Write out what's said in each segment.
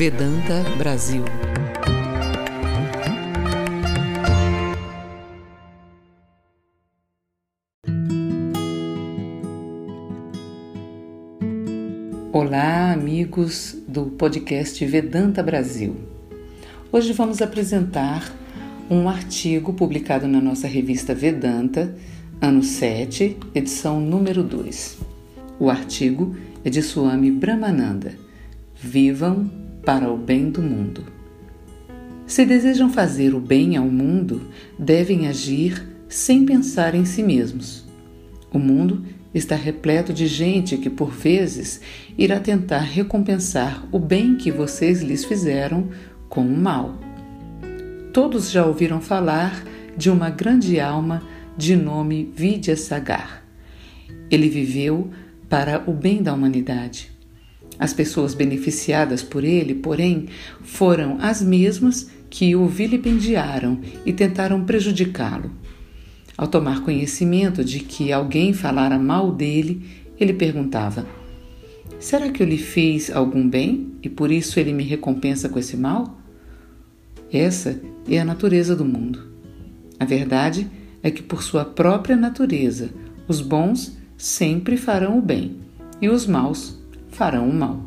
Vedanta Brasil. Olá, amigos do podcast Vedanta Brasil. Hoje vamos apresentar um artigo publicado na nossa revista Vedanta, ano 7, edição número 2. O artigo é de Swami Brahmananda. Vivam para o bem do mundo. Se desejam fazer o bem ao mundo, devem agir sem pensar em si mesmos. O mundo está repleto de gente que, por vezes, irá tentar recompensar o bem que vocês lhes fizeram com o mal. Todos já ouviram falar de uma grande alma de nome Vidyasagar. Ele viveu para o bem da humanidade. As pessoas beneficiadas por ele, porém, foram as mesmas que o vilipendiaram e tentaram prejudicá-lo. Ao tomar conhecimento de que alguém falara mal dele, ele perguntava: Será que eu lhe fiz algum bem e por isso ele me recompensa com esse mal? Essa é a natureza do mundo. A verdade é que, por sua própria natureza, os bons sempre farão o bem e os maus farão o mal.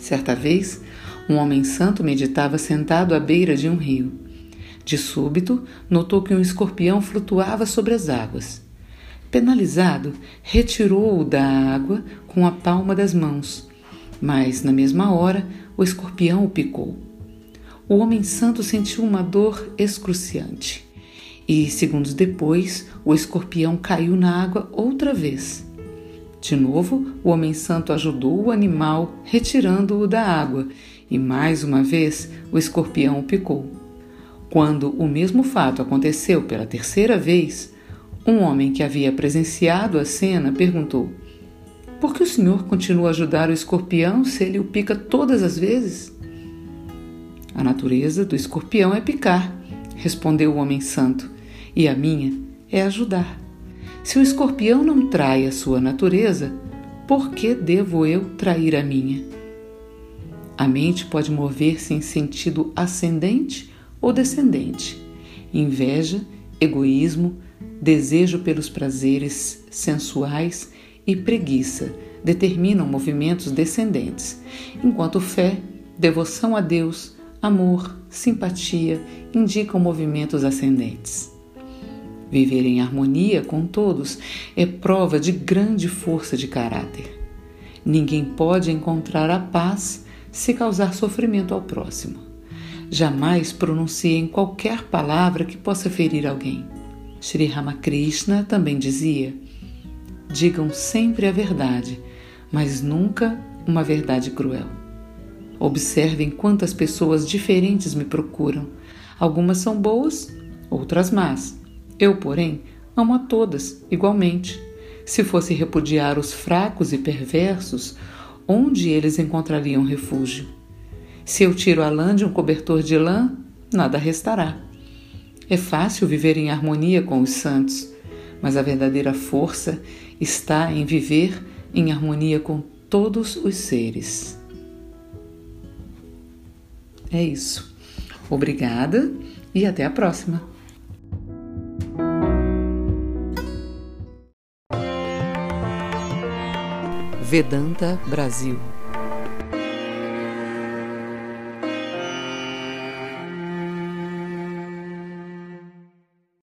Certa vez, um homem santo meditava sentado à beira de um rio. De súbito, notou que um escorpião flutuava sobre as águas. Penalizado, retirou-o da água com a palma das mãos, mas, na mesma hora, o escorpião o picou. O homem santo sentiu uma dor excruciante e, segundos depois, o escorpião caiu na água outra vez. De novo, o homem santo ajudou o animal, retirando-o da água, e mais uma vez o escorpião o picou. Quando o mesmo fato aconteceu pela terceira vez, um homem que havia presenciado a cena perguntou: Por que o senhor continua a ajudar o escorpião se ele o pica todas as vezes? A natureza do escorpião é picar, respondeu o homem santo, e a minha é ajudar. Se o escorpião não trai a sua natureza, por que devo eu trair a minha? A mente pode mover-se em sentido ascendente ou descendente. Inveja, egoísmo, desejo pelos prazeres sensuais e preguiça determinam movimentos descendentes, enquanto fé, devoção a Deus, amor, simpatia indicam movimentos ascendentes. Viver em harmonia com todos é prova de grande força de caráter. Ninguém pode encontrar a paz se causar sofrimento ao próximo. Jamais pronunciem qualquer palavra que possa ferir alguém. Sri Ramakrishna também dizia: digam sempre a verdade, mas nunca uma verdade cruel. Observem quantas pessoas diferentes me procuram. Algumas são boas, outras más. Eu, porém, amo a todas igualmente. Se fosse repudiar os fracos e perversos, onde eles encontrariam refúgio? Se eu tiro a lã de um cobertor de lã, nada restará. É fácil viver em harmonia com os santos, mas a verdadeira força está em viver em harmonia com todos os seres. É isso. Obrigada e até a próxima. Vedanta Brasil